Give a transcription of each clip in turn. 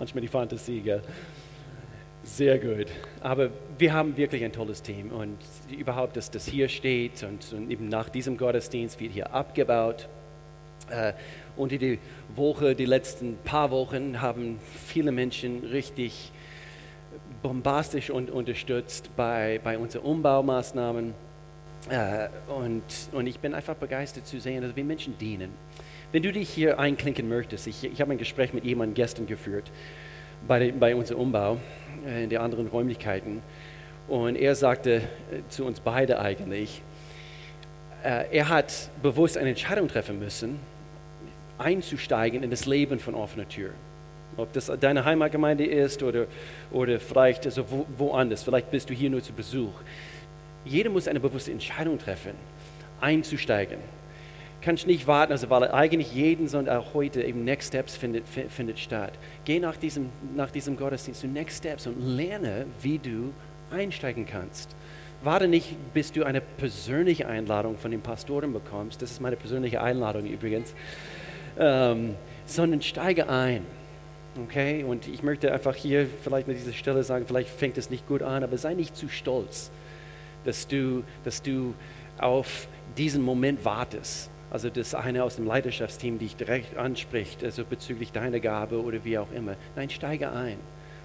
manchmal die Fantasie, gell? Sehr gut. Aber wir haben wirklich ein tolles Team und überhaupt, dass das hier steht und, und eben nach diesem Gottesdienst wird hier abgebaut. Äh, und die Woche, die letzten paar Wochen haben viele Menschen richtig bombastisch und unterstützt bei, bei unseren Umbaumaßnahmen. Äh, und, und ich bin einfach begeistert zu sehen, dass wir Menschen dienen. Wenn du dich hier einklinken möchtest, ich, ich habe ein Gespräch mit jemandem gestern geführt bei, bei unserem Umbau äh, in den anderen Räumlichkeiten. Und er sagte äh, zu uns beide eigentlich, äh, er hat bewusst eine Entscheidung treffen müssen, einzusteigen in das Leben von offener Tür. Ob das deine Heimatgemeinde ist oder, oder vielleicht also wo, woanders, vielleicht bist du hier nur zu Besuch. Jeder muss eine bewusste Entscheidung treffen, einzusteigen. Kannst nicht warten, also weil eigentlich jeden Sonntag auch heute eben Next Steps findet, findet statt. Geh nach diesem, nach diesem Gottesdienst zu Next Steps und lerne, wie du einsteigen kannst. Warte nicht, bis du eine persönliche Einladung von den Pastoren bekommst. Das ist meine persönliche Einladung übrigens ähm, sondern steige ein. Okay? Und ich möchte einfach hier vielleicht an dieser Stelle sagen, vielleicht fängt es nicht gut an, aber sei nicht zu stolz, dass du, dass du auf diesen Moment wartest. Also dass einer aus dem Leiterschaftsteam dich direkt anspricht, also bezüglich deiner Gabe oder wie auch immer. Nein, steige ein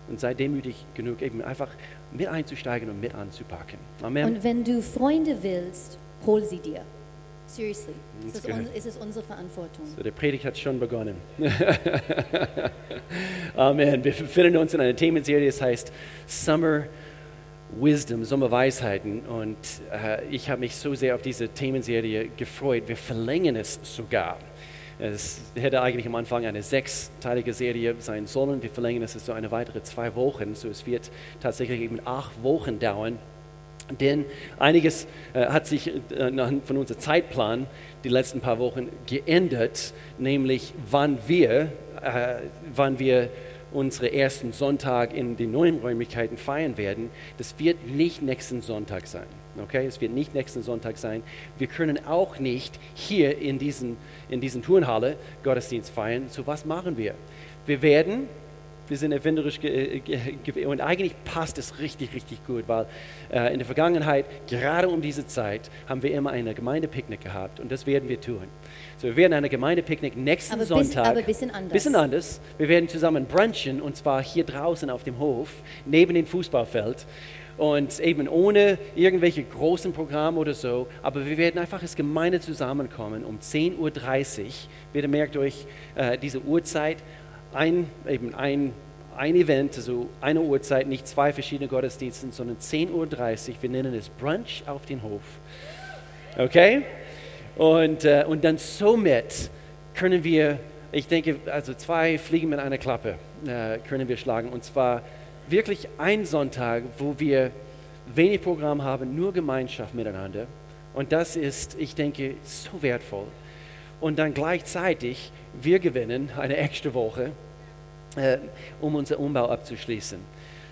und sei demütig genug, eben einfach mit einzusteigen und mit anzupacken. Amen. Und wenn du Freunde willst, hol sie dir. Seriously, es ist, un, es ist unsere Verantwortung. So, der Predigt hat schon begonnen. Amen. Wir befinden uns in einer Themenserie, das heißt Summer Wisdom, Sommerweisheiten. Und äh, ich habe mich so sehr auf diese Themenserie gefreut. Wir verlängern es sogar. Es hätte eigentlich am Anfang eine sechsteilige Serie sein sollen. Wir verlängern es so eine weitere zwei Wochen. So es wird tatsächlich eben acht Wochen dauern. Denn einiges äh, hat sich äh, von unserem Zeitplan die letzten paar Wochen geändert, nämlich wann wir, äh, wann wir unsere ersten Sonntag in den neuen Räumlichkeiten feiern werden. Das wird nicht nächsten Sonntag sein. Okay, es wird nicht nächsten Sonntag sein. Wir können auch nicht hier in diesen, in diesen Turnhalle Gottesdienst feiern. So was machen wir? Wir werden wir sind erfinderisch äh, und eigentlich passt es richtig, richtig gut, weil äh, in der Vergangenheit, gerade um diese Zeit, haben wir immer eine Gemeindepicknick gehabt und das werden wir tun. So, wir werden eine Gemeindepicknick nächsten aber Sonntag. Aber ein bisschen anders. Bisschen anders. Wir werden zusammen brunchen und zwar hier draußen auf dem Hof, neben dem Fußballfeld und eben ohne irgendwelche großen Programme oder so, aber wir werden einfach als Gemeinde zusammenkommen um 10.30 Uhr. Bitte merkt euch äh, diese Uhrzeit ein, eben ein, ein Event, also eine Uhrzeit, nicht zwei verschiedene Gottesdienste, sondern 10.30 Uhr. Wir nennen es Brunch auf den Hof. Okay? Und, äh, und dann somit können wir, ich denke, also zwei Fliegen mit einer Klappe äh, können wir schlagen. Und zwar wirklich ein Sonntag, wo wir wenig Programm haben, nur Gemeinschaft miteinander. Und das ist, ich denke, so wertvoll. Und dann gleichzeitig, wir gewinnen eine extra Woche äh, um unseren Umbau abzuschließen.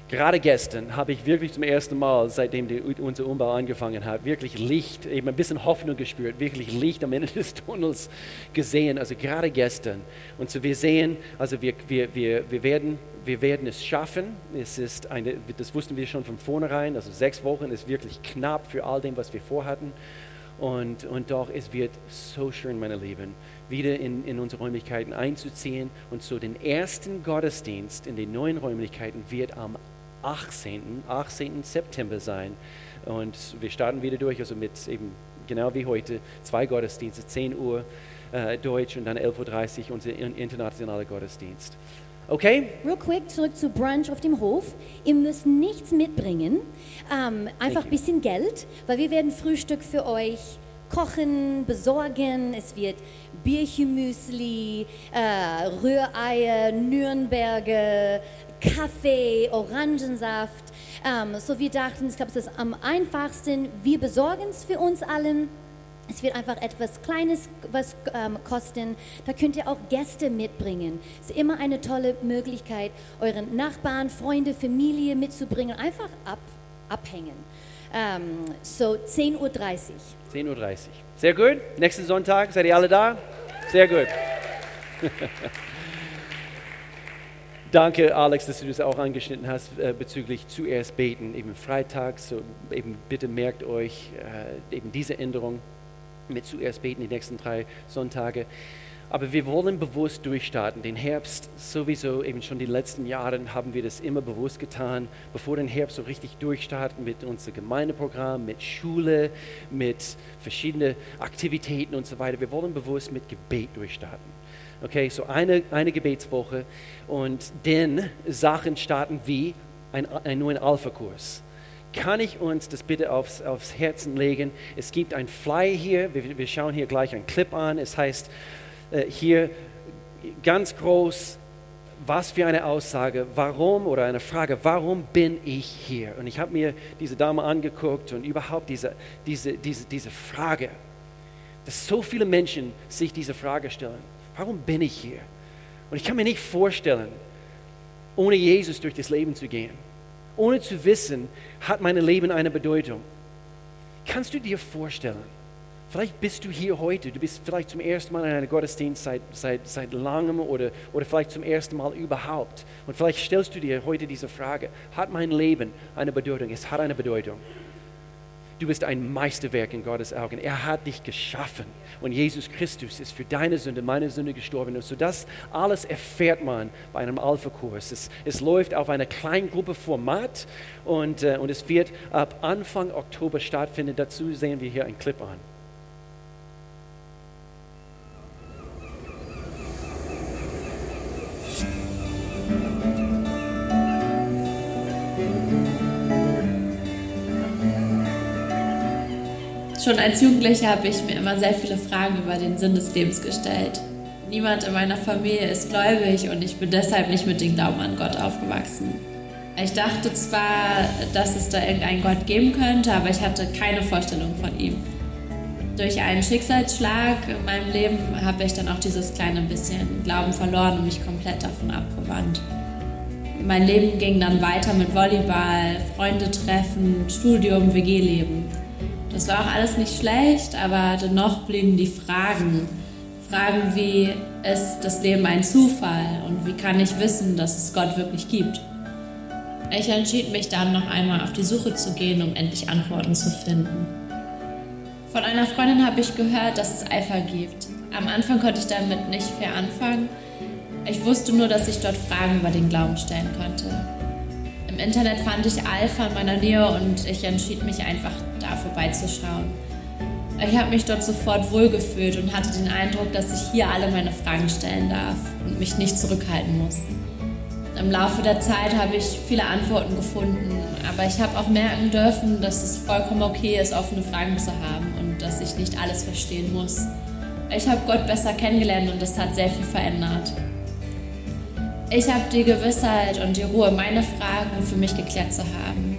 Gerade gestern habe ich wirklich zum ersten Mal, seitdem die, unser Umbau angefangen hat, wirklich Licht, eben ein bisschen Hoffnung gespürt, wirklich Licht am Ende des Tunnels gesehen. Also gerade gestern. Und so wir sehen, also wir, wir, wir, wir, werden, wir werden es schaffen. Es ist eine, das wussten wir schon von vornherein. Also sechs Wochen ist wirklich knapp für all dem, was wir vorhatten. Und, und doch, es wird so schön, meine Lieben, wieder in, in unsere Räumlichkeiten einzuziehen. Und so den ersten Gottesdienst in den neuen Räumlichkeiten wird am 18. 18. September sein. Und wir starten wieder durch, also mit eben genau wie heute, zwei Gottesdienste, 10 Uhr äh, Deutsch und dann 11.30 Uhr unser internationaler Gottesdienst. Okay? Real quick zurück zu Brunch auf dem Hof. Ihr müsst nichts mitbringen, ähm, einfach ein bisschen Geld, weil wir werden Frühstück für euch kochen, besorgen. Es wird Bierchenmüsli, äh, Rühreier, Nürnberger, Kaffee, Orangensaft. Ähm, so wir dachten, ich glaube, es ist am einfachsten. Wir besorgen es für uns allen. Es wird einfach etwas Kleines was ähm, kosten. Da könnt ihr auch Gäste mitbringen. Es ist immer eine tolle Möglichkeit, euren Nachbarn, Freunde, Familie mitzubringen. Einfach ab, abhängen. Ähm, so 10.30 Uhr. 10.30 Uhr. Sehr gut. Nächsten Sonntag, seid ihr alle da? Sehr gut. Danke, Alex, dass du das auch angeschnitten hast äh, bezüglich zuerst beten, eben freitags. So, eben bitte merkt euch äh, eben diese Änderung mit zuerst beten die nächsten drei Sonntage. Aber wir wollen bewusst durchstarten. Den Herbst sowieso, eben schon die letzten Jahre haben wir das immer bewusst getan, bevor den Herbst so richtig durchstarten mit unserem Gemeindeprogramm, mit Schule, mit verschiedenen Aktivitäten und so weiter. Wir wollen bewusst mit Gebet durchstarten. Okay, so eine, eine Gebetswoche und dann Sachen starten wie ein, ein neuen Alpha-Kurs kann ich uns das bitte aufs, aufs Herzen legen? Es gibt ein Fly hier, wir, wir schauen hier gleich einen Clip an. Es heißt äh, hier ganz groß, was für eine Aussage, warum oder eine Frage, warum bin ich hier? Und ich habe mir diese Dame angeguckt und überhaupt diese, diese, diese, diese Frage, dass so viele Menschen sich diese Frage stellen, warum bin ich hier? Und ich kann mir nicht vorstellen, ohne Jesus durch das Leben zu gehen, ohne zu wissen, hat mein Leben eine Bedeutung. Kannst du dir vorstellen, Vielleicht bist du hier heute, du bist vielleicht zum ersten Mal in einem Gottesdienst seit, seit, seit langem oder, oder vielleicht zum ersten Mal überhaupt. Und vielleicht stellst du dir heute diese Frage, hat mein Leben eine Bedeutung? Es hat eine Bedeutung. Du bist ein Meisterwerk in Gottes Augen. Er hat dich geschaffen. Und Jesus Christus ist für deine Sünde, meine Sünde gestorben. Und so das alles erfährt man bei einem Alpha-Kurs. Es, es, läuft auf einer Kleingruppe-Format und, äh, und es wird ab Anfang Oktober stattfinden. Dazu sehen wir hier einen Clip an. Schon als Jugendlicher habe ich mir immer sehr viele Fragen über den Sinn des Lebens gestellt. Niemand in meiner Familie ist gläubig und ich bin deshalb nicht mit dem Glauben an Gott aufgewachsen. Ich dachte zwar, dass es da irgendeinen Gott geben könnte, aber ich hatte keine Vorstellung von ihm. Durch einen Schicksalsschlag in meinem Leben habe ich dann auch dieses kleine bisschen Glauben verloren und mich komplett davon abgewandt. Mein Leben ging dann weiter mit Volleyball, Freunde treffen, Studium, WG-Leben. Das war auch alles nicht schlecht, aber dennoch blieben die Fragen. Fragen wie, ist das Leben ein Zufall und wie kann ich wissen, dass es Gott wirklich gibt? Ich entschied mich dann noch einmal auf die Suche zu gehen, um endlich Antworten zu finden. Von einer Freundin habe ich gehört, dass es Eifer gibt. Am Anfang konnte ich damit nicht viel anfangen. Ich wusste nur, dass ich dort Fragen über den Glauben stellen konnte. Im Internet fand ich Alpha in meiner Nähe und ich entschied mich einfach da vorbeizuschauen. Ich habe mich dort sofort wohlgefühlt und hatte den Eindruck, dass ich hier alle meine Fragen stellen darf und mich nicht zurückhalten muss. Im Laufe der Zeit habe ich viele Antworten gefunden, aber ich habe auch merken dürfen, dass es vollkommen okay ist, offene Fragen zu haben und dass ich nicht alles verstehen muss. Ich habe Gott besser kennengelernt und das hat sehr viel verändert. Ich habe die Gewissheit und die Ruhe, meine Fragen für mich geklärt zu haben.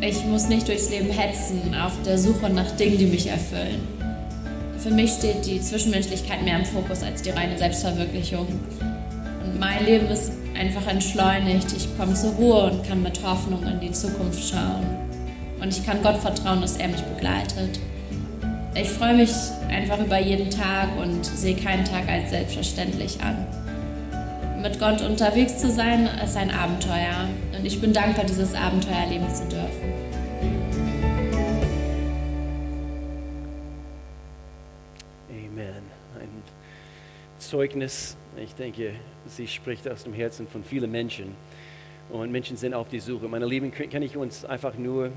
Ich muss nicht durchs Leben hetzen, auf der Suche nach Dingen, die mich erfüllen. Für mich steht die Zwischenmenschlichkeit mehr im Fokus als die reine Selbstverwirklichung. Und mein Leben ist einfach entschleunigt. Ich komme zur Ruhe und kann mit Hoffnung in die Zukunft schauen. Und ich kann Gott vertrauen, dass er mich begleitet. Ich freue mich einfach über jeden Tag und sehe keinen Tag als selbstverständlich an mit Gott unterwegs zu sein, ist ein Abenteuer. Und ich bin dankbar, dieses Abenteuer erleben zu dürfen. Amen. Ein Zeugnis, ich denke, sie spricht aus dem Herzen von vielen Menschen. Und Menschen sind auf die Suche. Meine Lieben, kann ich uns einfach nur, äh,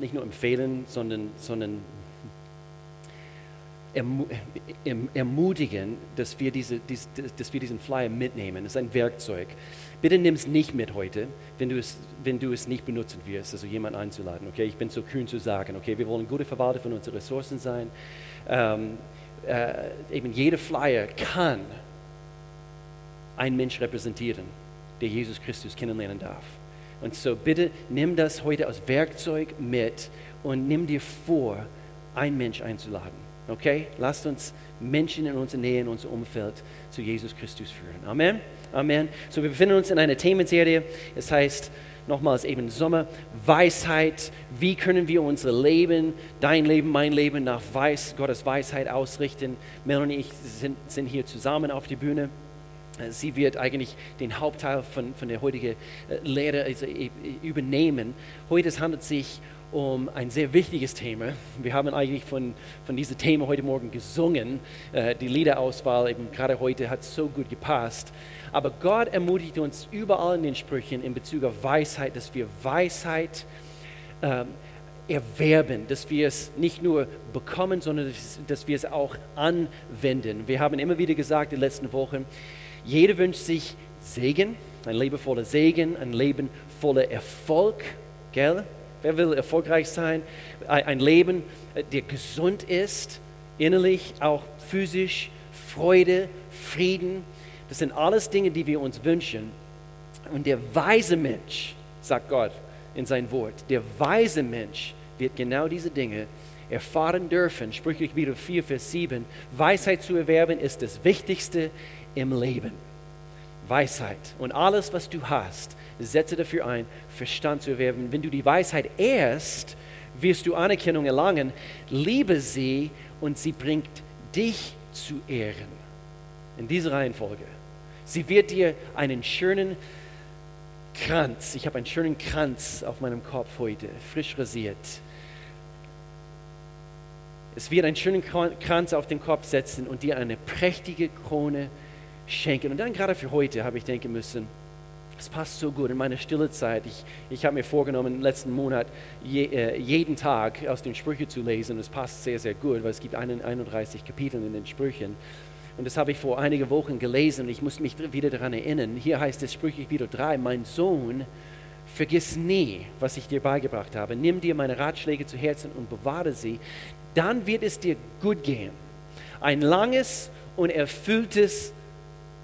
nicht nur empfehlen, sondern, sondern ermutigen, dass wir, diese, dass wir diesen Flyer mitnehmen. Das ist ein Werkzeug. Bitte nimm es nicht mit heute, wenn du es, wenn du es nicht benutzen wirst, also jemanden einzuladen. Okay, ich bin so kühn zu sagen. Okay, wir wollen gute Verwalter von unseren Ressourcen sein. Ähm, äh, eben jeder Flyer kann einen Mensch repräsentieren, der Jesus Christus kennenlernen darf. Und so bitte nimm das heute als Werkzeug mit und nimm dir vor, einen Mensch einzuladen. Okay? Lasst uns Menschen in unserer Nähe, in unserem Umfeld zu Jesus Christus führen. Amen. Amen. So, wir befinden uns in einer Themenserie. Es heißt nochmals eben Sommer, Weisheit. Wie können wir unser Leben, dein Leben, mein Leben nach Weiß, Gottes Weisheit ausrichten? Melanie und ich sind, sind hier zusammen auf die Bühne. Sie wird eigentlich den Hauptteil von, von der heutigen Lehre also übernehmen. Heute handelt es sich um ein sehr wichtiges Thema. Wir haben eigentlich von, von diesem Thema heute Morgen gesungen. Die Liederauswahl eben gerade heute hat so gut gepasst. Aber Gott ermutigt uns überall in den Sprüchen in Bezug auf Weisheit, dass wir Weisheit ähm, erwerben, dass wir es nicht nur bekommen, sondern dass, wir es auch anwenden. Wir haben immer wieder gesagt in den letzten Wochen, jeder wünscht sich Segen, ein Leben voller Segen, ein Leben voller Erfolg. Gell? Wer will erfolgreich sein? Ein Leben, äh, der gesund ist, innerlich, auch physisch, Freude, Frieden. Das sind alles Dinge, die wir uns wünschen. Und der weise Mensch, sagt Gott in sein Wort, der weise Mensch wird genau diese Dinge erfahren dürfen. Sprüche wieder 4, Vers 7. Weisheit zu erwerben ist das Wichtigste im Leben. Weisheit. Und alles, was du hast, setze dafür ein, Verstand zu erwerben. Wenn du die Weisheit ehrst, wirst du Anerkennung erlangen. Liebe sie und sie bringt dich zu Ehren. In dieser Reihenfolge. Sie wird dir einen schönen Kranz, ich habe einen schönen Kranz auf meinem Kopf heute, frisch rasiert. Es wird einen schönen Kranz auf den Kopf setzen und dir eine prächtige Krone schenken. Und dann gerade für heute habe ich denken müssen, es passt so gut in meiner stille Zeit. Ich, ich habe mir vorgenommen, letzten Monat je, äh, jeden Tag aus den Sprüchen zu lesen. Es passt sehr, sehr gut, weil es gibt 31 Kapitel in den Sprüchen. Und das habe ich vor einigen Wochen gelesen und ich muss mich wieder daran erinnern. Hier heißt es Sprüche wieder 3, mein Sohn, vergiss nie, was ich dir beigebracht habe. Nimm dir meine Ratschläge zu Herzen und bewahre sie. Dann wird es dir gut gehen. Ein langes und erfülltes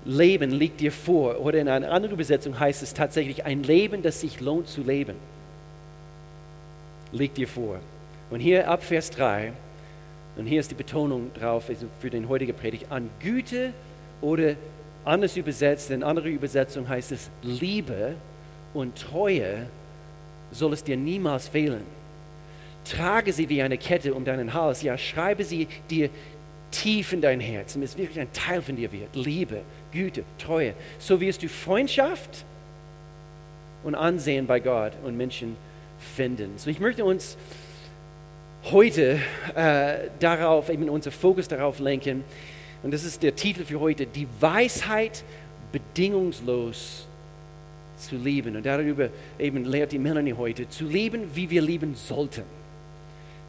Leben liegt dir vor. Oder in einer anderen Übersetzung heißt es tatsächlich, ein Leben, das sich lohnt zu leben, liegt dir vor. Und hier ab Vers 3, und hier ist die Betonung drauf für den heutigen Predigt, an Güte oder anders übersetzt, in anderer Übersetzung heißt es Liebe und Treue soll es dir niemals fehlen. Trage sie wie eine Kette um deinen Hals, ja, schreibe sie dir tief in dein Herz, damit es wirklich ein Teil von dir wird. Liebe, Güte, Treue. So wirst du Freundschaft und Ansehen bei Gott und Menschen finden. So ich möchte uns heute äh, darauf, eben unser Fokus darauf lenken, und das ist der Titel für heute, die Weisheit bedingungslos zu lieben. Und darüber eben lehrt die Melanie heute, zu lieben, wie wir lieben sollten.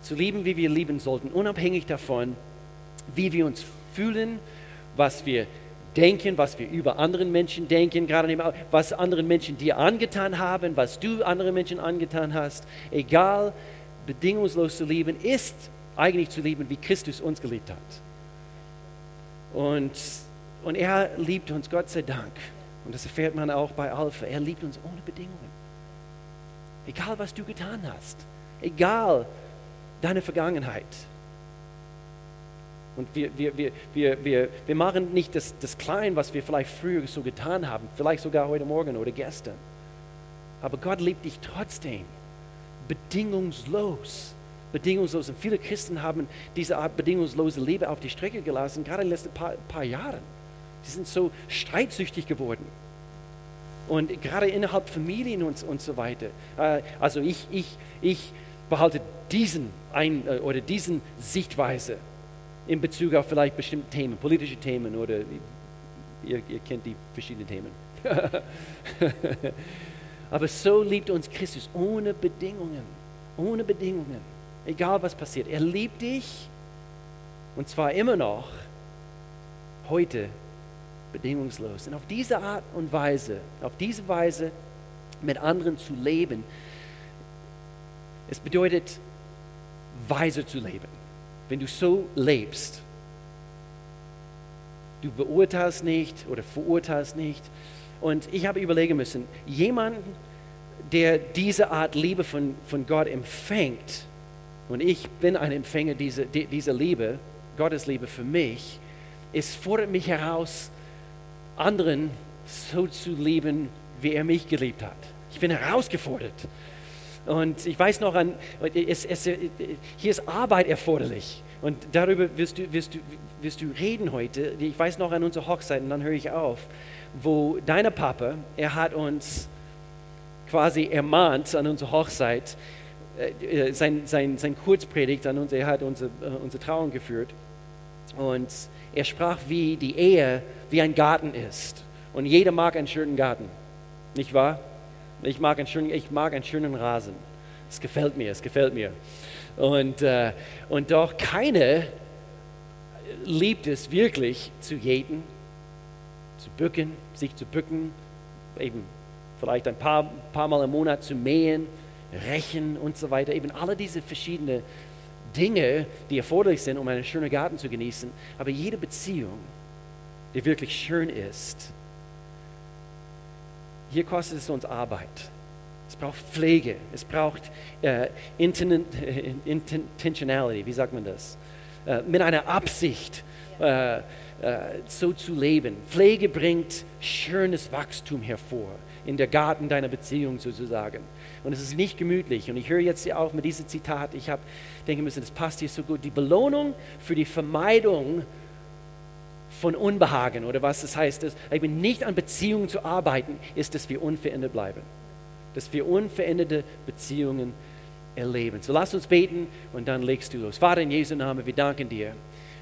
Zu lieben, wie wir lieben sollten, unabhängig davon, wie wir uns fühlen, was wir denken, was wir über anderen Menschen denken, gerade was anderen Menschen dir angetan haben, was du anderen Menschen angetan hast. Egal, bedingungslos zu lieben ist eigentlich zu lieben, wie Christus uns geliebt hat. Und, und er liebt uns, Gott sei Dank. Und das erfährt man auch bei Alpha. Er liebt uns ohne Bedingungen. Egal, was du getan hast. Egal deine Vergangenheit. Und wir, wir, wir, wir, wir, wir machen nicht das, das Klein, was wir vielleicht früher so getan haben, vielleicht sogar heute Morgen oder gestern. Aber Gott liebt dich trotzdem, bedingungslos. Bedingungslos. Und viele Christen haben diese Art bedingungslose Liebe auf die Strecke gelassen, gerade in den letzten paar, paar Jahren. Die sind so streitsüchtig geworden. Und gerade innerhalb Familien und, und so weiter. Äh, also ich, ich, ich behalte diesen ein, äh, oder diesen Sichtweise in Bezug auf vielleicht bestimmte Themen, politische Themen oder ihr, ihr kennt die verschiedenen Themen. Aber so liebt uns Christus ohne Bedingungen, ohne Bedingungen, egal was passiert. Er liebt dich und zwar immer noch heute bedingungslos. Und auf diese Art und Weise, auf diese Weise mit anderen zu leben, es bedeutet, weise zu leben wenn du so lebst, du beurteilst nicht oder verurteilst nicht. Und ich habe überlegen müssen, jemand, der diese Art Liebe von, von Gott empfängt, und ich bin ein Empfänger dieser, dieser Liebe, Gottes Liebe für mich, es fordert mich heraus, anderen so zu lieben, wie er mich geliebt hat. Ich bin herausgefordert. Und ich weiß noch an, es, es, hier ist Arbeit erforderlich. Und darüber wirst du, wirst, du, wirst du reden heute. Ich weiß noch an unserer Hochzeit und dann höre ich auf. wo deine Papa, er hat uns quasi ermahnt an unserer Hochzeit, äh, sein, sein, sein Kurzpredigt an uns, er hat unsere, äh, unsere Trauung geführt. Und er sprach, wie die Ehe wie ein Garten ist. Und jeder mag einen schönen Garten, nicht wahr? Ich mag einen schönen, ich mag einen schönen Rasen. Es gefällt mir, es gefällt mir. Und, äh, und doch keine liebt es wirklich zu jäten, zu bücken, sich zu bücken, eben vielleicht ein paar, paar Mal im Monat zu mähen, rächen und so weiter. Eben alle diese verschiedenen Dinge, die erforderlich sind, um einen schönen Garten zu genießen. Aber jede Beziehung, die wirklich schön ist, hier kostet es uns Arbeit. Es braucht Pflege, es braucht äh, Intentionality, wie sagt man das? Äh, mit einer Absicht äh, äh, so zu leben. Pflege bringt schönes Wachstum hervor in der Garten deiner Beziehung sozusagen. Und es ist nicht gemütlich. Und ich höre jetzt hier auch mit diesem Zitat, ich habe denke müssen, das passt hier so gut. Die Belohnung für die Vermeidung von Unbehagen oder was das heißt, eben nicht an Beziehungen zu arbeiten, ist, dass wir unverändert bleiben. Dass wir unveränderte Beziehungen erleben. So lass uns beten und dann legst du los. Vater in Jesu Namen, wir danken dir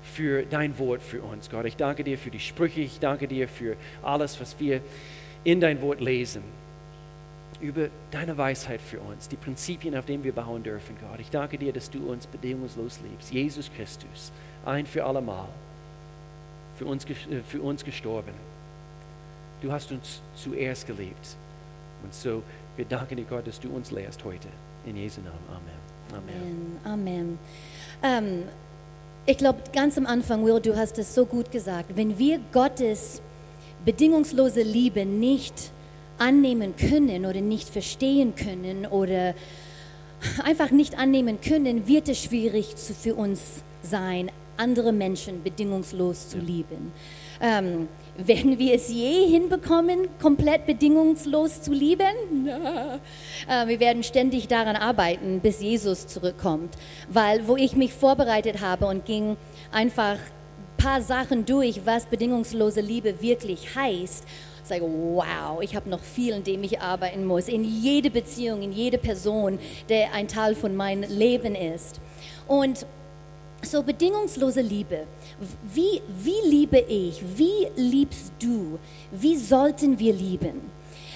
für dein Wort für uns. Gott, ich danke dir für die Sprüche, ich danke dir für alles, was wir in dein Wort lesen. Über deine Weisheit für uns, die Prinzipien, auf denen wir bauen dürfen, Gott. Ich danke dir, dass du uns bedingungslos liebst. Jesus Christus, ein für allemal, für uns, äh, für uns gestorben. Du hast uns zuerst geliebt. Und so, wir danken dir, Gott, dass du uns lehrst heute. In Jesu Namen. Amen. Amen. Amen. Ähm, ich glaube, ganz am Anfang, Will, du hast es so gut gesagt. Wenn wir Gottes bedingungslose Liebe nicht annehmen können oder nicht verstehen können oder einfach nicht annehmen können, wird es schwierig für uns sein, andere Menschen bedingungslos zu lieben. Ähm, werden wir es je hinbekommen, komplett bedingungslos zu lieben? Äh, wir werden ständig daran arbeiten, bis Jesus zurückkommt. Weil wo ich mich vorbereitet habe und ging einfach ein paar Sachen durch, was bedingungslose Liebe wirklich heißt, sage, wow, ich habe noch viel, in dem ich arbeiten muss. In jede Beziehung, in jede Person, der ein Teil von meinem Leben ist. Und so bedingungslose Liebe. Wie, wie liebe ich? Wie liebst du? Wie sollten wir lieben?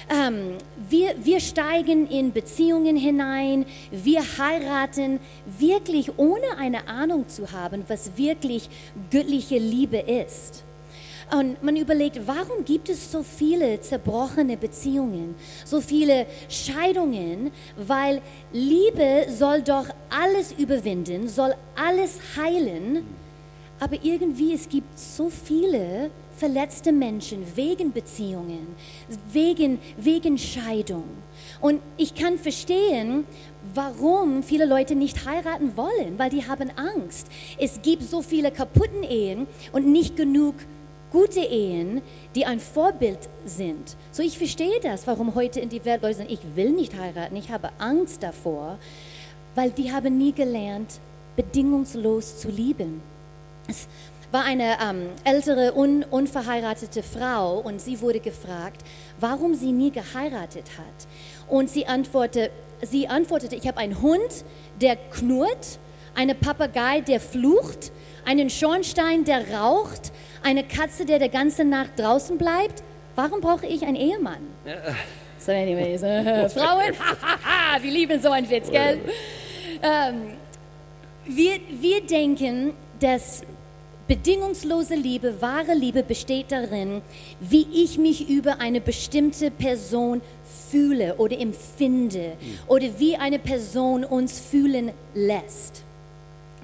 Ähm, wir, wir steigen in Beziehungen hinein, wir heiraten wirklich ohne eine Ahnung zu haben, was wirklich göttliche Liebe ist. Und man überlegt, warum gibt es so viele zerbrochene Beziehungen, so viele Scheidungen? Weil Liebe soll doch alles überwinden, soll alles heilen. Aber irgendwie es gibt so viele verletzte Menschen wegen Beziehungen, wegen, wegen Scheidung. Und ich kann verstehen, warum viele Leute nicht heiraten wollen, weil die haben Angst. Es gibt so viele kaputten Ehen und nicht genug gute Ehen, die ein Vorbild sind. So ich verstehe das, warum heute in die Welt Leute sagen, ich will nicht heiraten, ich habe Angst davor, weil die haben nie gelernt, bedingungslos zu lieben. Es war eine ähm, ältere, un, unverheiratete Frau und sie wurde gefragt, warum sie nie geheiratet hat. Und sie antwortete, sie antwortete ich habe einen Hund, der knurrt, einen Papagei, der flucht, einen Schornstein, der raucht, eine Katze, der der ganze Nacht draußen bleibt. Warum brauche ich einen Ehemann? Ja. So, anyways, äh, Frauen, wir lieben so einen Witz, gell? Ähm, wir, wir denken, dass bedingungslose Liebe, wahre Liebe besteht darin, wie ich mich über eine bestimmte Person fühle oder empfinde hm. oder wie eine Person uns fühlen lässt.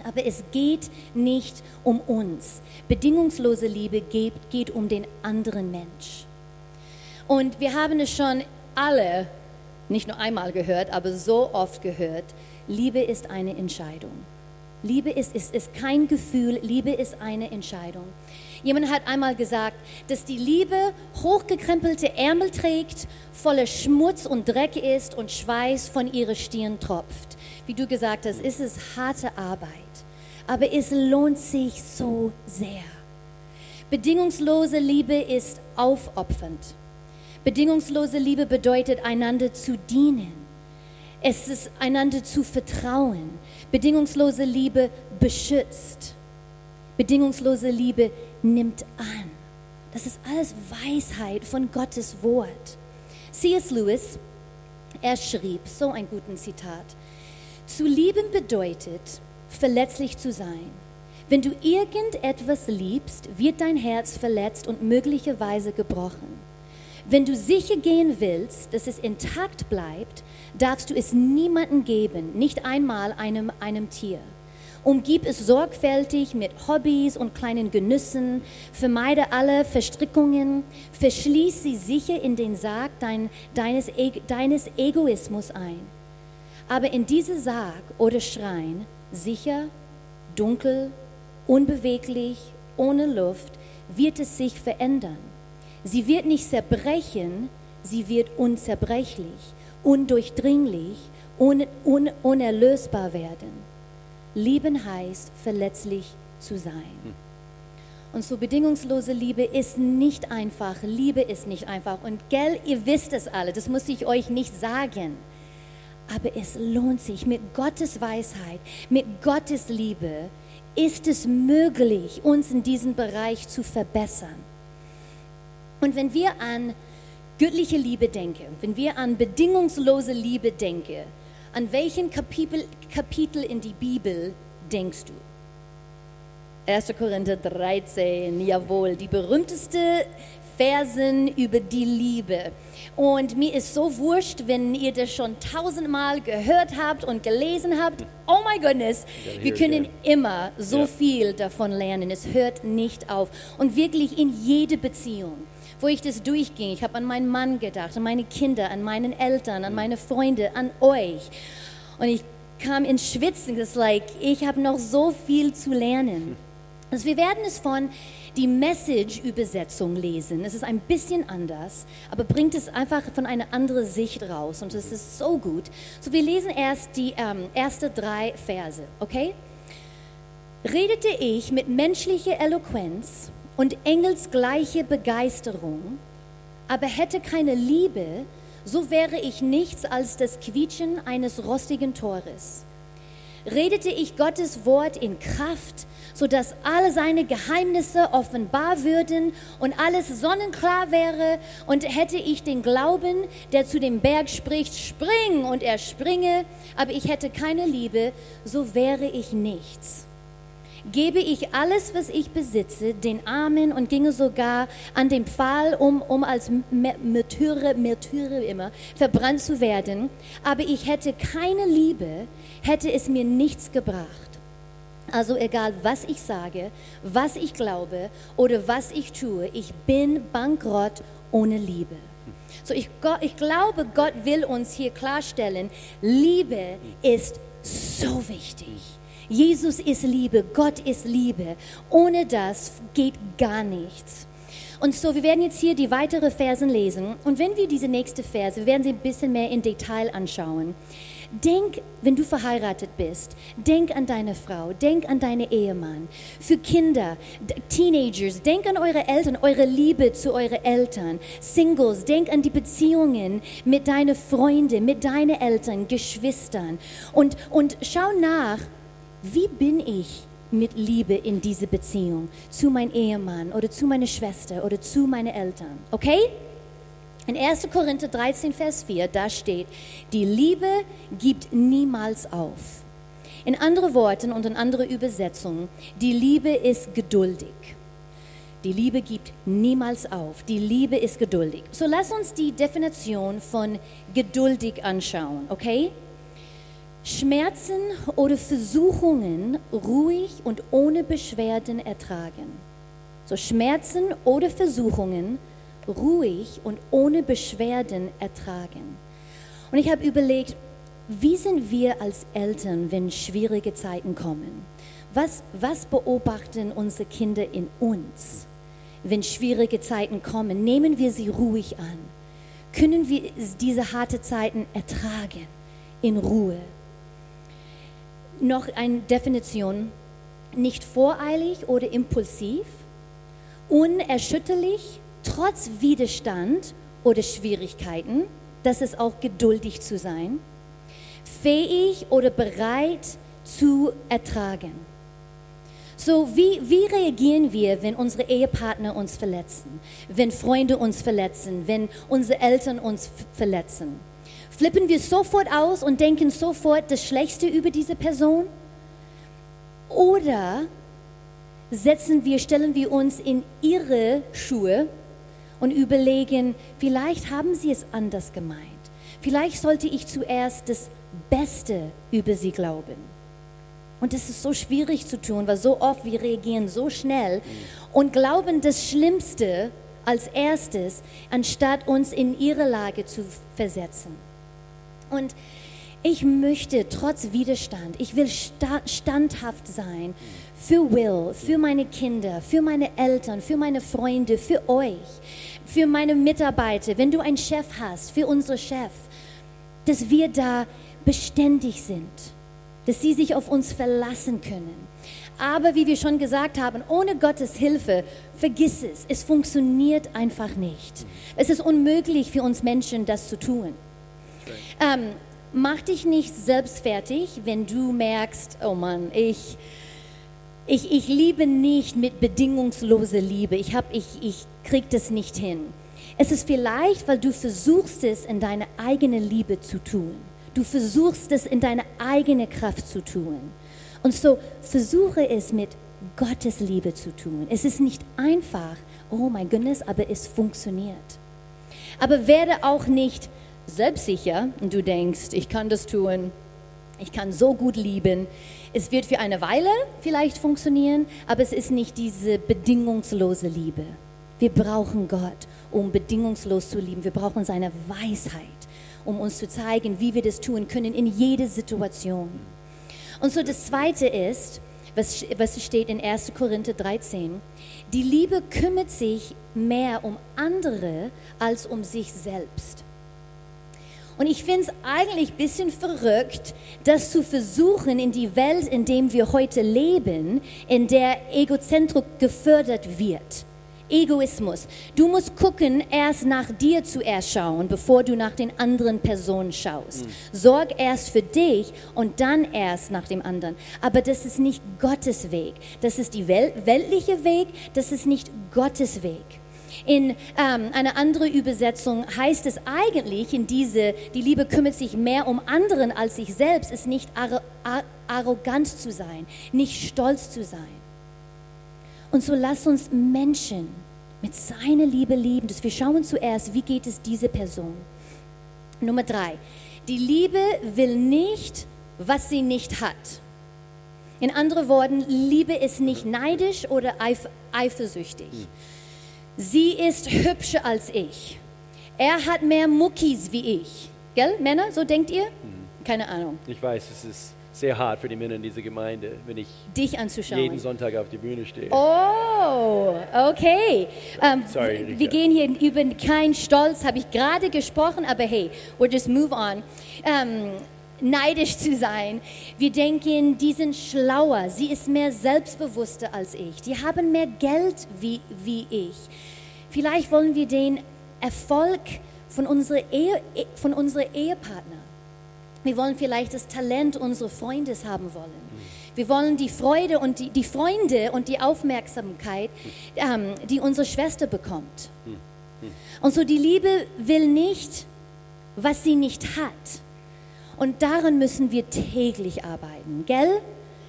Aber es geht nicht um uns. Bedingungslose Liebe geht, geht um den anderen Mensch. Und wir haben es schon alle, nicht nur einmal gehört, aber so oft gehört, Liebe ist eine Entscheidung. Liebe ist, ist, ist kein Gefühl, Liebe ist eine Entscheidung. Jemand hat einmal gesagt, dass die Liebe hochgekrempelte Ärmel trägt, voller Schmutz und Dreck ist und Schweiß von ihrer Stirn tropft. Wie du gesagt hast, ist es harte Arbeit, aber es lohnt sich so sehr. Bedingungslose Liebe ist aufopfernd. Bedingungslose Liebe bedeutet, einander zu dienen. Es ist einander zu vertrauen. Bedingungslose Liebe beschützt. Bedingungslose Liebe nimmt an. Das ist alles Weisheit von Gottes Wort. C.S. Lewis, er schrieb so ein guten Zitat. Zu lieben bedeutet, verletzlich zu sein. Wenn du irgendetwas liebst, wird dein Herz verletzt und möglicherweise gebrochen. Wenn du sicher gehen willst, dass es intakt bleibt, darfst du es niemandem geben, nicht einmal einem, einem Tier. Umgib es sorgfältig mit Hobbys und kleinen Genüssen, vermeide alle Verstrickungen, verschließ sie sicher in den Sarg dein, deines, deines Egoismus ein. Aber in diese Sarg oder Schrein, sicher, dunkel, unbeweglich, ohne Luft, wird es sich verändern. Sie wird nicht zerbrechen, sie wird unzerbrechlich, undurchdringlich, un, un, unerlösbar werden. Lieben heißt, verletzlich zu sein. Hm. Und so bedingungslose Liebe ist nicht einfach. Liebe ist nicht einfach. Und gell, ihr wisst es alle, das muss ich euch nicht sagen. Aber es lohnt sich mit Gottes Weisheit, mit Gottes Liebe, ist es möglich, uns in diesem Bereich zu verbessern. Und wenn wir an göttliche Liebe denken, wenn wir an bedingungslose Liebe denken, an welchen Kapitel, Kapitel in die Bibel denkst du? 1. Korinther 13, jawohl, die berühmteste Versen über die Liebe. Und mir ist so wurscht, wenn ihr das schon tausendmal gehört habt und gelesen habt. Oh my goodness, wir können immer so viel davon lernen. Es hört nicht auf. Und wirklich in jede Beziehung wo ich das durchging. Ich habe an meinen Mann gedacht, an meine Kinder, an meinen Eltern, an meine Freunde, an euch. Und ich kam ins Schwitzen. Das like, ich habe noch so viel zu lernen. Also wir werden es von die Message-Übersetzung lesen. Es ist ein bisschen anders, aber bringt es einfach von einer anderen Sicht raus und es ist so gut. So, wir lesen erst die ähm, ersten drei Verse, okay? Redete ich mit menschlicher Eloquenz und engelsgleiche Begeisterung, aber hätte keine Liebe, so wäre ich nichts als das Quietschen eines rostigen Tores. Redete ich Gottes Wort in Kraft, so dass alle seine Geheimnisse offenbar würden und alles sonnenklar wäre, und hätte ich den Glauben, der zu dem Berg spricht, spring und er springe, aber ich hätte keine Liebe, so wäre ich nichts gebe ich alles, was ich besitze, den Armen und ginge sogar an den Pfahl, um, um als Märtyrer, Märtyrer immer verbrannt zu werden. Aber ich hätte keine Liebe, hätte es mir nichts gebracht. Also egal, was ich sage, was ich glaube oder was ich tue, ich bin bankrott ohne Liebe. So ich, ich glaube, Gott will uns hier klarstellen, Liebe ist so wichtig. Jesus ist Liebe, Gott ist Liebe. Ohne das geht gar nichts. Und so, wir werden jetzt hier die weiteren Versen lesen. Und wenn wir diese nächste Verse, wir werden sie ein bisschen mehr in Detail anschauen. Denk, wenn du verheiratet bist, denk an deine Frau, denk an deinen Ehemann. Für Kinder, Teenagers, denk an eure Eltern, eure Liebe zu euren Eltern. Singles, denk an die Beziehungen mit deinen Freunden, mit deinen Eltern, Geschwistern. Und, und schau nach, wie bin ich mit Liebe in diese Beziehung zu meinem Ehemann oder zu meiner Schwester oder zu meinen Eltern? Okay? In 1. Korinther 13, Vers 4, da steht, die Liebe gibt niemals auf. In anderen Worten und in anderen Übersetzungen, die Liebe ist geduldig. Die Liebe gibt niemals auf. Die Liebe ist geduldig. So lass uns die Definition von geduldig anschauen, okay? Schmerzen oder Versuchungen ruhig und ohne Beschwerden ertragen. So Schmerzen oder Versuchungen ruhig und ohne Beschwerden ertragen. Und ich habe überlegt, wie sind wir als Eltern, wenn schwierige Zeiten kommen? Was, was beobachten unsere Kinder in uns, wenn schwierige Zeiten kommen? Nehmen wir sie ruhig an? Können wir diese harte Zeiten ertragen in Ruhe? noch eine Definition, nicht voreilig oder impulsiv unerschütterlich, trotz Widerstand oder Schwierigkeiten, das ist auch geduldig zu sein, fähig oder bereit zu ertragen. So, wie, wie reagieren wir, wenn unsere Ehepartner uns verletzen, wenn Freunde uns verletzen, wenn unsere Eltern uns verletzen? Flippen wir sofort aus und denken sofort das Schlechteste über diese Person? Oder setzen wir, stellen wir uns in ihre Schuhe und überlegen, vielleicht haben sie es anders gemeint. Vielleicht sollte ich zuerst das Beste über sie glauben. Und das ist so schwierig zu tun, weil so oft wir reagieren so schnell und glauben das Schlimmste als erstes, anstatt uns in ihre Lage zu versetzen. Und ich möchte trotz Widerstand, ich will standhaft sein für Will, für meine Kinder, für meine Eltern, für meine Freunde, für euch, für meine Mitarbeiter, wenn du einen Chef hast, für unsere Chef, dass wir da beständig sind dass sie sich auf uns verlassen können. Aber wie wir schon gesagt haben, ohne Gottes Hilfe, vergiss es, es funktioniert einfach nicht. Es ist unmöglich für uns Menschen, das zu tun. Ähm, mach dich nicht selbst fertig, wenn du merkst, oh Mann, ich, ich, ich liebe nicht mit bedingungsloser Liebe. Ich, hab, ich, ich krieg das nicht hin. Es ist vielleicht, weil du versuchst es in deine eigene Liebe zu tun. Du versuchst es in deine eigene Kraft zu tun. Und so versuche es mit Gottes Liebe zu tun. Es ist nicht einfach, oh mein Goodness, aber es funktioniert. Aber werde auch nicht selbstsicher und du denkst, ich kann das tun, ich kann so gut lieben. Es wird für eine Weile vielleicht funktionieren, aber es ist nicht diese bedingungslose Liebe. Wir brauchen Gott, um bedingungslos zu lieben. Wir brauchen seine Weisheit um uns zu zeigen, wie wir das tun können in jeder Situation. Und so das Zweite ist, was, was steht in 1. Korinther 13, die Liebe kümmert sich mehr um andere als um sich selbst. Und ich finde es eigentlich ein bisschen verrückt, das zu versuchen in die Welt, in der wir heute leben, in der Egozentrik gefördert wird. Egoismus. Du musst gucken, erst nach dir zuerst schauen, bevor du nach den anderen Personen schaust. Mhm. Sorg erst für dich und dann erst nach dem anderen. Aber das ist nicht Gottes Weg. Das ist die Wel weltliche Weg, das ist nicht Gottes Weg. In ähm, einer anderen Übersetzung heißt es eigentlich, in diese, die Liebe kümmert sich mehr um anderen als sich selbst, ist nicht ar ar arrogant zu sein, nicht stolz zu sein. Und so lass uns Menschen mit seiner Liebe lieben. wir schauen zuerst, wie geht es dieser Person. Nummer drei. Die Liebe will nicht, was sie nicht hat. In anderen Worten, Liebe ist nicht neidisch oder eif eifersüchtig. Sie ist hübscher als ich. Er hat mehr Muckis wie ich. Gell, Männer, so denkt ihr? Mhm. Keine Ahnung. Ich weiß, es ist sehr hart für die Männer in dieser Gemeinde, wenn ich dich anzuschauen. jeden Sonntag auf die Bühne stehe. Oh, okay. Um, Sorry, wir gehen hier über keinen Stolz, habe ich gerade gesprochen, aber hey, we'll just move on. Um, neidisch zu sein. Wir denken, die sind schlauer, sie ist mehr selbstbewusster als ich, die haben mehr Geld wie, wie ich. Vielleicht wollen wir den Erfolg von unserer, Ehe, von unserer Ehepartner wir wollen vielleicht das Talent unseres Freundes haben wollen. Wir wollen die Freude und die, die Freunde und die Aufmerksamkeit, ähm, die unsere Schwester bekommt. Und so die Liebe will nicht, was sie nicht hat. Und daran müssen wir täglich arbeiten, gell?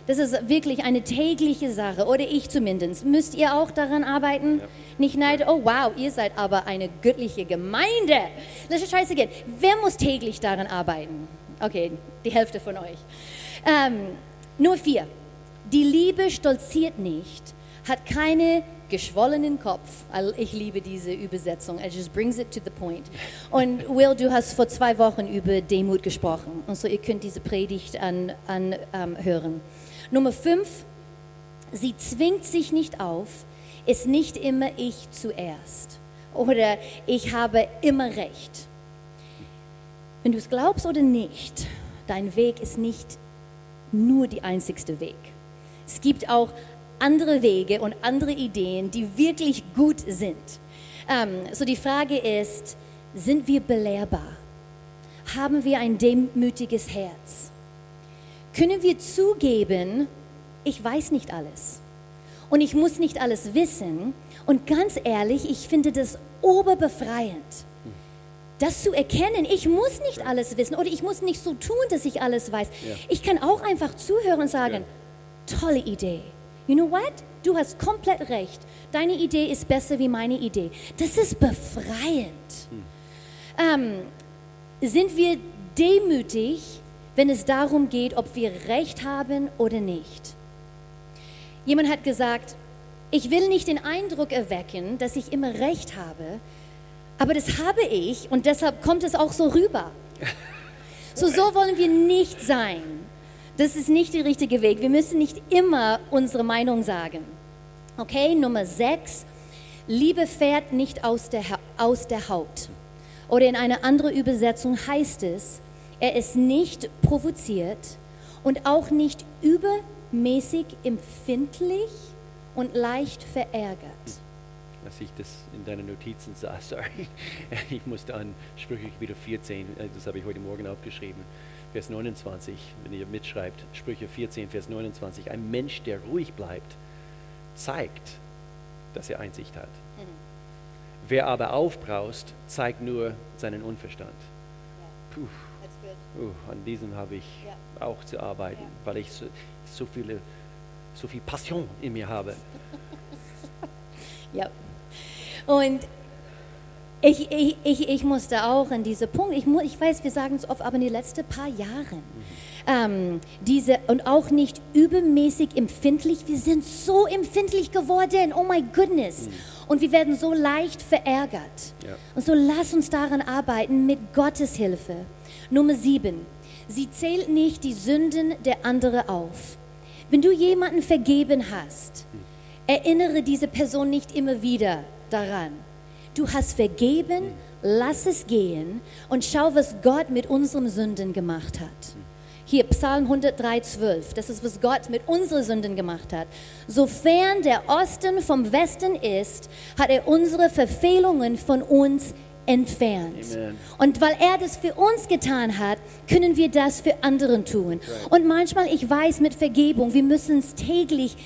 Das ist wirklich eine tägliche Sache, oder ich zumindest. Müsst ihr auch daran arbeiten? Ja. Nicht neiden, oh wow, ihr seid aber eine göttliche Gemeinde. Let's try this again. Wer muss täglich daran arbeiten? Okay, die Hälfte von euch. Ähm, Nummer vier. Die Liebe stolziert nicht, hat keine geschwollenen Kopf. Ich liebe diese Übersetzung. It just brings it to the point. Und Will, du hast vor zwei Wochen über Demut gesprochen. Und so ihr könnt diese Predigt anhören. An, ähm, Nummer fünf. Sie zwingt sich nicht auf, ist nicht immer ich zuerst. Oder ich habe immer recht. Wenn du es glaubst oder nicht, dein Weg ist nicht nur der einzigste Weg. Es gibt auch andere Wege und andere Ideen, die wirklich gut sind. Ähm, so die Frage ist, sind wir belehrbar? Haben wir ein demütiges Herz? Können wir zugeben, ich weiß nicht alles und ich muss nicht alles wissen? Und ganz ehrlich, ich finde das oberbefreiend das zu erkennen, ich muss nicht alles wissen oder ich muss nicht so tun, dass ich alles weiß. Ja. Ich kann auch einfach zuhören und sagen, tolle Idee. You know what? Du hast komplett recht. Deine Idee ist besser wie meine Idee. Das ist befreiend. Ähm, sind wir demütig, wenn es darum geht, ob wir recht haben oder nicht? Jemand hat gesagt, ich will nicht den Eindruck erwecken, dass ich immer recht habe, aber das habe ich und deshalb kommt es auch so rüber. So, so wollen wir nicht sein. Das ist nicht der richtige Weg. Wir müssen nicht immer unsere Meinung sagen. Okay, Nummer sechs. Liebe fährt nicht aus der, aus der Haut. Oder in einer anderen Übersetzung heißt es, er ist nicht provoziert und auch nicht übermäßig empfindlich und leicht verärgert als ich das in deinen Notizen sah, sorry, ich musste an Sprüche wieder 14, äh, das habe ich heute Morgen aufgeschrieben, Vers 29, wenn ihr mitschreibt, Sprüche 14, Vers 29, ein Mensch, der ruhig bleibt, zeigt, dass er Einsicht hat. Mhm. Wer aber aufbraust, zeigt nur seinen Unverstand. Puh. Uh, an diesem habe ich yeah. auch zu arbeiten, yeah. weil ich so, so, viele, so viel Passion in mir habe. ja. Und ich, ich, ich, ich musste auch an diese Punkt, ich, ich weiß, wir sagen es oft, aber in den letzten paar Jahren, ähm, diese, und auch nicht übermäßig empfindlich, wir sind so empfindlich geworden, oh my goodness. Mhm. Und wir werden so leicht verärgert. Ja. Und so lass uns daran arbeiten mit Gottes Hilfe. Nummer sieben, sie zählt nicht die Sünden der anderen auf. Wenn du jemanden vergeben hast, mhm. erinnere diese Person nicht immer wieder daran. Du hast vergeben, lass es gehen und schau, was Gott mit unseren Sünden gemacht hat. Hier Psalm 103, 12. Das ist, was Gott mit unseren Sünden gemacht hat. Sofern der Osten vom Westen ist, hat er unsere Verfehlungen von uns entfernt. Amen. Und weil er das für uns getan hat, können wir das für anderen tun. Right. Und manchmal, ich weiß mit Vergebung, wir müssen es täglich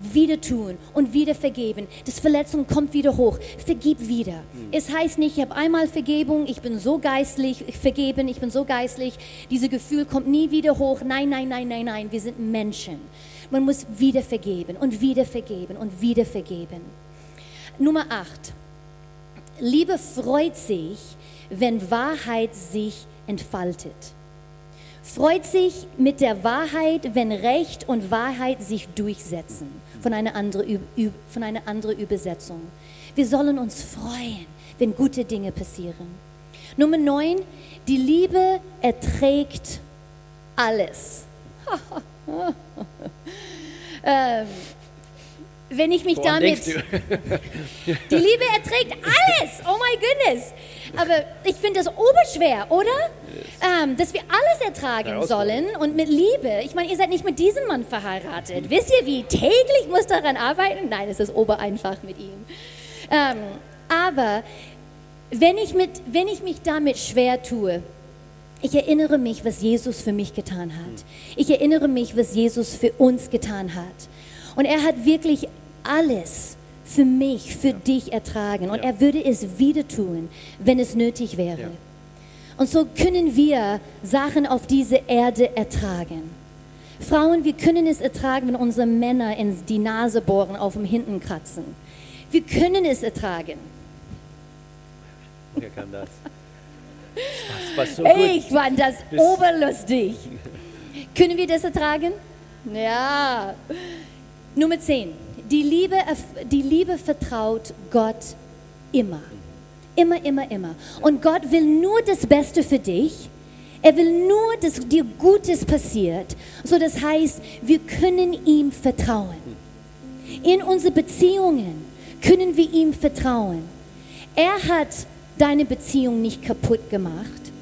wieder tun und wieder vergeben. Das Verletzung kommt wieder hoch. Vergib wieder. Mhm. Es heißt nicht, ich habe einmal Vergebung, ich bin so geistlich, ich vergeben, ich bin so geistlich. Dieses Gefühl kommt nie wieder hoch. Nein, nein, nein, nein, nein. Wir sind Menschen. Man muss wieder vergeben und wieder vergeben und wieder vergeben. Nummer 8. Liebe freut sich, wenn Wahrheit sich entfaltet freut sich mit der Wahrheit, wenn Recht und Wahrheit sich durchsetzen. Von einer anderen, von einer anderen Übersetzung. Wir sollen uns freuen, wenn gute Dinge passieren. Nummer 9, die Liebe erträgt alles. ähm, wenn ich mich Woran damit. die Liebe erträgt alles. Oh my goodness. Aber ich finde das oberschwer, oder? Ähm, dass wir alles ertragen sollen und mit Liebe. Ich meine, ihr seid nicht mit diesem Mann verheiratet. Wisst ihr, wie täglich muss daran arbeiten? Nein, es ist obereinfach mit ihm. Ähm, aber wenn ich, mit, wenn ich mich damit schwer tue, ich erinnere mich, was Jesus für mich getan hat. Ich erinnere mich, was Jesus für uns getan hat. Und er hat wirklich alles für mich, für ja. dich ertragen. Und ja. er würde es wieder tun, wenn es nötig wäre. Ja. Und so können wir Sachen auf dieser Erde ertragen. Frauen, wir können es ertragen, wenn unsere Männer in die Nase bohren, auf dem Hinten kratzen. Wir können es ertragen. Wer kann das? das so ich fand das Bis oberlustig. können wir das ertragen? Ja. Nummer 10. Die Liebe, die Liebe vertraut Gott immer. Immer, immer, immer. Und Gott will nur das Beste für dich. Er will nur, dass dir Gutes passiert. So das heißt, wir können ihm vertrauen. In unsere Beziehungen können wir ihm vertrauen. Er hat deine Beziehung nicht kaputt gemacht.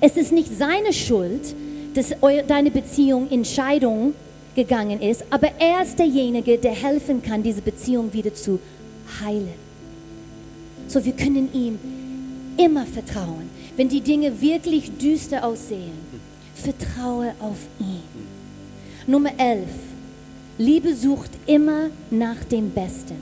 Es ist nicht seine Schuld, dass deine Beziehung in Scheidung gegangen ist, aber er ist derjenige, der helfen kann, diese Beziehung wieder zu heilen. So, wir können ihm immer vertrauen. Wenn die Dinge wirklich düster aussehen, vertraue auf ihn. Nummer 11. Liebe sucht immer nach dem Besten.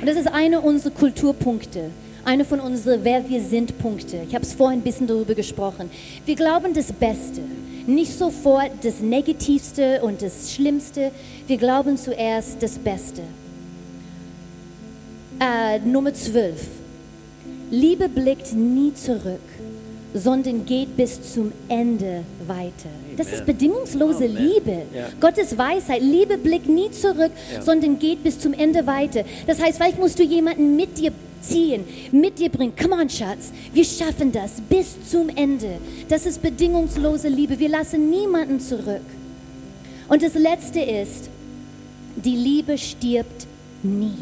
Und das ist einer unserer Kulturpunkte, einer von unseren Wer wir sind Punkte. Ich habe es vorhin ein bisschen darüber gesprochen. Wir glauben das Beste, nicht sofort das Negativste und das Schlimmste. Wir glauben zuerst das Beste. Äh, Nummer 12. Liebe blickt nie zurück, sondern geht bis zum Ende weiter. Das ist bedingungslose Amen. Liebe. Ja. Gottes Weisheit. Liebe blickt nie zurück, Ja. sondern geht bis zum Ende weiter. Das heißt, vielleicht musst du jemanden mit dir ziehen, mit dir bringen. Come on, Schatz, wir schaffen das bis zum Ende. Das ist bedingungslose Liebe. Wir lassen niemanden zurück. Und das Letzte ist, die Liebe stirbt nie.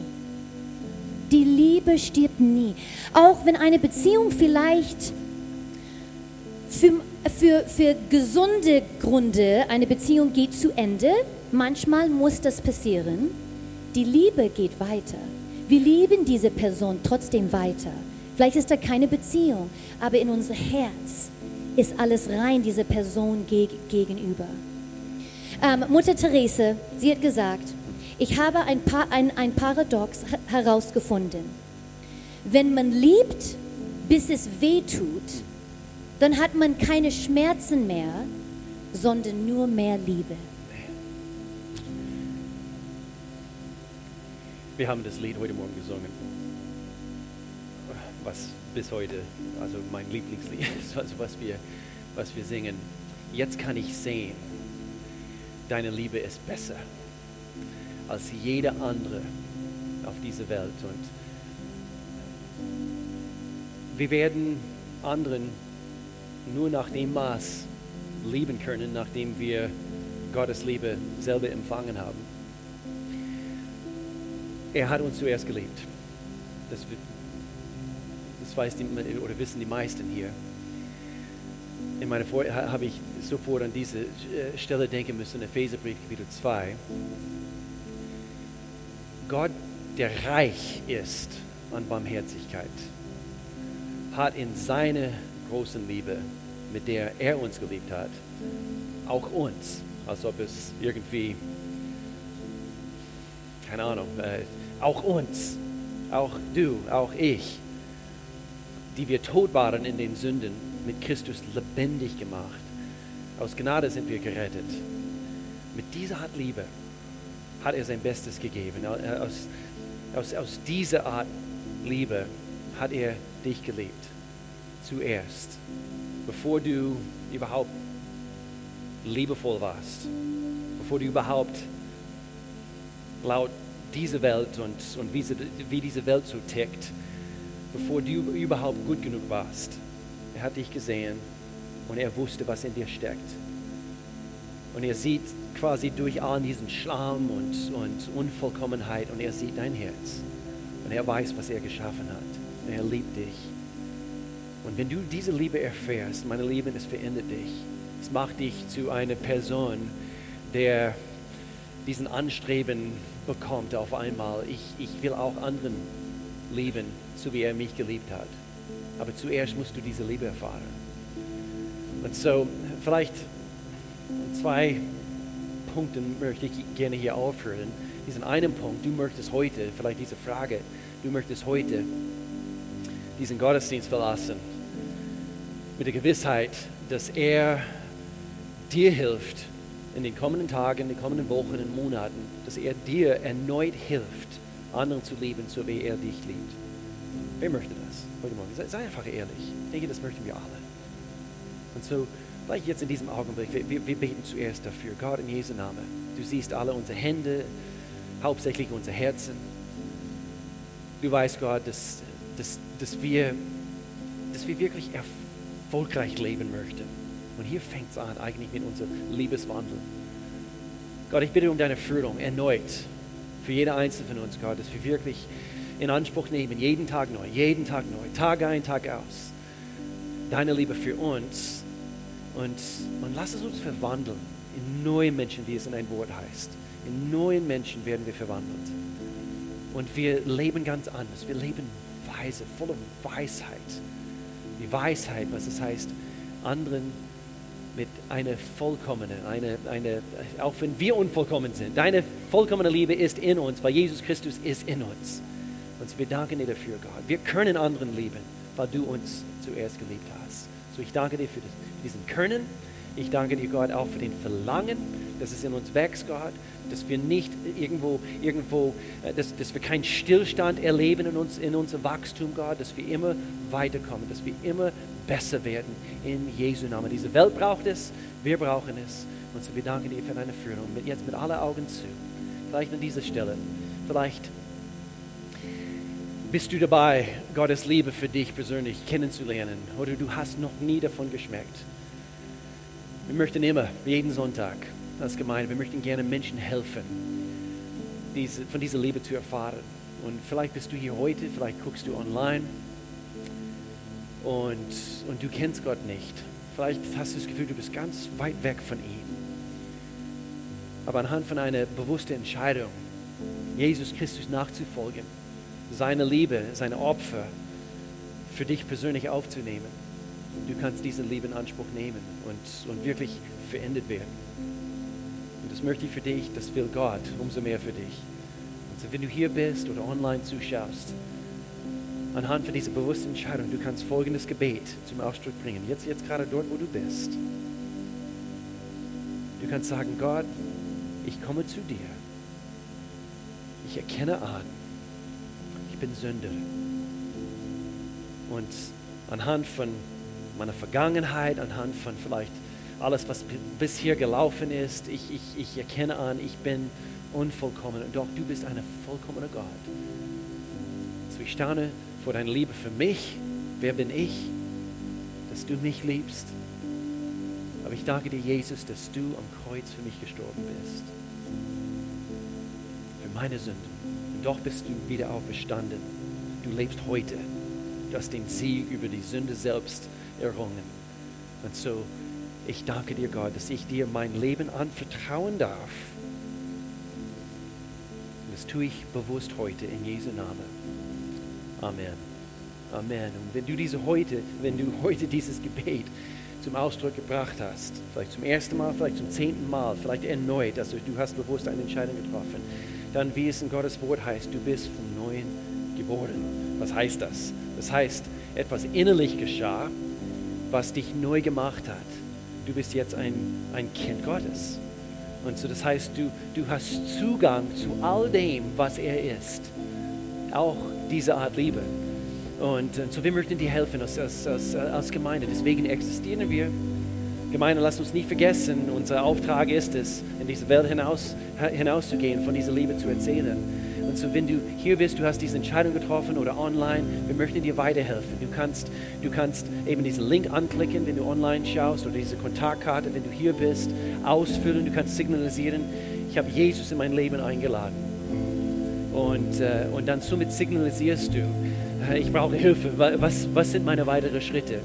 Die Liebe stirbt nie. Auch wenn eine Beziehung vielleicht für, für, für gesunde Gründe, eine Beziehung geht zu Ende, manchmal muss das passieren. Die Liebe geht weiter. Wir lieben diese Person trotzdem weiter. Vielleicht ist da keine Beziehung, aber in unser Herz ist alles rein dieser Person geg gegenüber. Ähm, Mutter Therese, sie hat gesagt, ich habe ein, pa ein, ein Paradox her- herausgefunden. Wenn man liebt, bis es weh tut, dann hat man keine Schmerzen mehr, sondern nur mehr Liebe. Wir haben das Lied heute Morgen gesungen, was bis heute, also mein Lieblingslied ist, also was wir, was wir singen. Jetzt kann ich sehen, deine Liebe ist besser als jede andere auf dieser Welt. Und wir werden anderen nur nach dem Maß lieben können, nachdem wir Gottes Liebe selber empfangen haben. Er hat uns zuerst geliebt. Das, das weiß die, oder wissen die meisten hier. In meiner Vor ha- habe ich sofort an diese äh, Stelle denken müssen, Epheserbrief Kapitel 2. Gott, der reich ist an Barmherzigkeit, hat in seiner großen Liebe, mit der er uns geliebt hat, auch uns, als ob es irgendwie keine Ahnung, äh, auch uns, auch du, auch ich, die wir tot waren in den Sünden, mit Christus lebendig gemacht. Aus Gnade sind wir gerettet. Mit dieser Art Liebe hat er sein Bestes gegeben. Aus, aus, aus dieser Art Liebe hat er dich geliebt. Zuerst, bevor du überhaupt liebevoll warst, bevor du überhaupt laut dieser Welt und, und wie, sie, wie diese Welt so tickt, bevor du überhaupt gut genug warst. Er hat dich gesehen und er wusste, was in dir steckt. Und er sieht quasi durch all diesen Schlamm und, und Unvollkommenheit und er sieht dein Herz. Und er weiß, was er geschaffen hat. Und er liebt dich. Und wenn du diese Liebe erfährst, meine Liebe, es verändert dich. Es macht dich zu einer Person, der diesen Anstreben bekommt auf einmal. Ich, ich will auch anderen lieben, so wie er mich geliebt hat. Aber zuerst musst du diese Liebe erfahren. Und so, vielleicht zwei Punkten möchte ich gerne hier aufhören. Diesen einen Punkt, du möchtest heute, vielleicht diese Frage, du möchtest heute diesen Gottesdienst verlassen mit der Gewissheit, dass er dir hilft in den kommenden Tagen, in den kommenden Wochen und Monaten, dass er dir erneut hilft, anderen zu lieben, so wie er dich liebt. Wer möchte das heute Morgen? Sei, sei einfach ehrlich. Ich denke, das möchten wir alle. Und so, vielleicht jetzt in diesem Augenblick, wir, wir, wir beten zuerst dafür. Gott, in Jesu Namen. Du siehst alle unsere Hände, hauptsächlich unser Herzen. Du weißt, Gott, dass, dass, dass, wir, dass wir wirklich erfolgreich leben möchten. Und hier fängt es an, eigentlich mit unserem Liebeswandel. Gott, ich bitte um deine Führung erneut für jede einzelne von uns, Gott, dass wir wirklich in Anspruch nehmen, jeden Tag neu, jeden Tag neu, Tag ein, Tag aus, deine Liebe für uns und, und lass es uns verwandeln in neuen Menschen, wie es in ein Wort heißt. In neuen Menschen werden wir verwandelt. Und wir leben ganz anders. Wir leben weise, voller Weisheit. Die Weisheit, was es heißt, anderen mit einer vollkommenen, eine, eine, auch wenn wir unvollkommen sind, deine vollkommene Liebe ist in uns, weil Jesus Christus ist in uns. Und wir danken dir dafür, Gott. Wir können anderen lieben, weil du uns zuerst geliebt hast. So ich danke dir für diesen Können. Ich danke dir, Gott, auch für den Verlangen, dass es in uns wächst, Gott, dass wir nicht irgendwo, irgendwo, äh, dass, dass wir keinen Stillstand erleben in, uns, in unserem Wachstum, Gott, dass wir immer weiterkommen, dass wir immer besser werden in Jesu Namen. Diese Welt braucht es, wir brauchen es. Und so wir danken dir für deine Führung. Mit, jetzt mit aller Augen zu. Vielleicht an dieser Stelle. Vielleicht bist du dabei, Gottes Liebe für dich persönlich kennenzulernen oder du hast noch nie davon geschmeckt. Wir möchten immer, jeden Sonntag als Gemeinde, wir möchten gerne Menschen helfen, diese, von dieser Liebe zu erfahren. Und vielleicht bist du hier heute, vielleicht guckst du online und, und du kennst Gott nicht. Vielleicht hast du das Gefühl, du bist ganz weit weg von ihm. Aber anhand von einer bewussten Entscheidung, Jesus Christus nachzufolgen, seine Liebe, seine Opfer für dich persönlich aufzunehmen, du kannst diese Liebe in Anspruch nehmen und, und wirklich verändert werden. Und das möchte ich für dich, das will Gott umso mehr für dich. Und so, wenn du hier bist oder online zuschaust, anhand von dieser bewussten Entscheidung, du kannst folgendes Gebet zum Ausdruck bringen. Jetzt, jetzt gerade dort, wo du bist. Du kannst sagen, Gott, ich komme zu dir. Ich erkenne an, ich bin Sünder. Und anhand von meiner Vergangenheit, anhand von vielleicht alles, was bisher gelaufen ist, ich, ich, ich erkenne an, ich bin unvollkommen. Doch du bist ein vollkommener Gott. So ich staune vor deiner Liebe für mich. Wer bin ich, dass du mich liebst? Aber ich danke dir, Jesus, dass du am Kreuz für mich gestorben bist. Für meine Sünden. Und doch bist du wieder auferstanden. Du lebst heute. Du hast den Sieg über die Sünde selbst errungen. Und so, ich danke dir, Gott, dass ich dir mein Leben anvertrauen darf. Und das tue ich bewusst heute in Jesu Namen. Amen. Amen. Und wenn du diese heute, wenn du heute dieses Gebet zum Ausdruck gebracht hast, vielleicht zum ersten Mal, vielleicht zum zehnten Mal, vielleicht erneut, also du hast bewusst eine Entscheidung getroffen, dann wie es in Gottes Wort heißt, du bist vom Neuen geboren. Was heißt das? Das heißt, etwas innerlich geschah, was dich neu gemacht hat. Du bist jetzt ein, ein Kind Gottes. Und so das heißt, du, du hast Zugang zu all dem, was er ist. Auch diese Art Liebe. Und äh, so wir möchten dir helfen als, als, als, als Gemeinde. Deswegen existieren wir. Gemeinde, lasst uns nicht vergessen, unser Auftrag ist es, in diese Welt hinaus, hinauszugehen, von dieser Liebe zu erzählen. Und so, wenn du hier bist, du hast diese Entscheidung getroffen oder online, wir möchten dir weiterhelfen. Du kannst, du kannst eben diesen Link anklicken, wenn du online schaust, oder diese Kontaktkarte, wenn du hier bist, ausfüllen. Du kannst signalisieren, ich habe Jesus in mein Leben eingeladen. Und, äh, und dann somit signalisierst du, äh, ich brauche Hilfe. Was, was sind meine weiteren Schritte?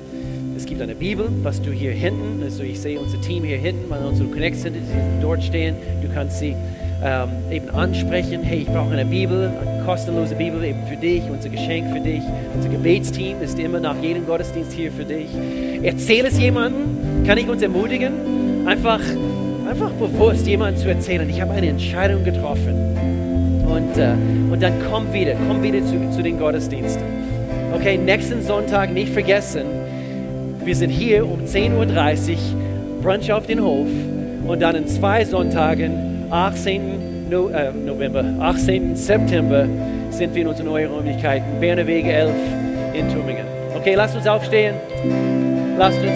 Es gibt eine Bibel, was du hier hinten, also ich sehe unser Team hier hinten, weil unsere Connect sind, die dort stehen. Du kannst sie ähm, eben ansprechen. Hey, ich brauche eine Bibel, eine kostenlose Bibel eben für dich, unser Geschenk für dich. Unser Gebetsteam ist immer nach jedem Gottesdienst hier für dich. Erzähl es jemandem, kann ich uns ermutigen, einfach, einfach bewusst jemandem zu erzählen, ich habe eine Entscheidung getroffen und, äh, und dann komm wieder, komm wieder zu, zu den Gottesdiensten. Okay, nächsten Sonntag nicht vergessen, wir sind hier um 10.30 Uhr, Brunch auf den Hof und dann in zwei Sonntagen, 18. No, äh, November, 18. September, sind wir in unseren neuen Räumlichkeiten, Berner Wege 11 in Tübingen. Okay, lasst uns aufstehen, lasst uns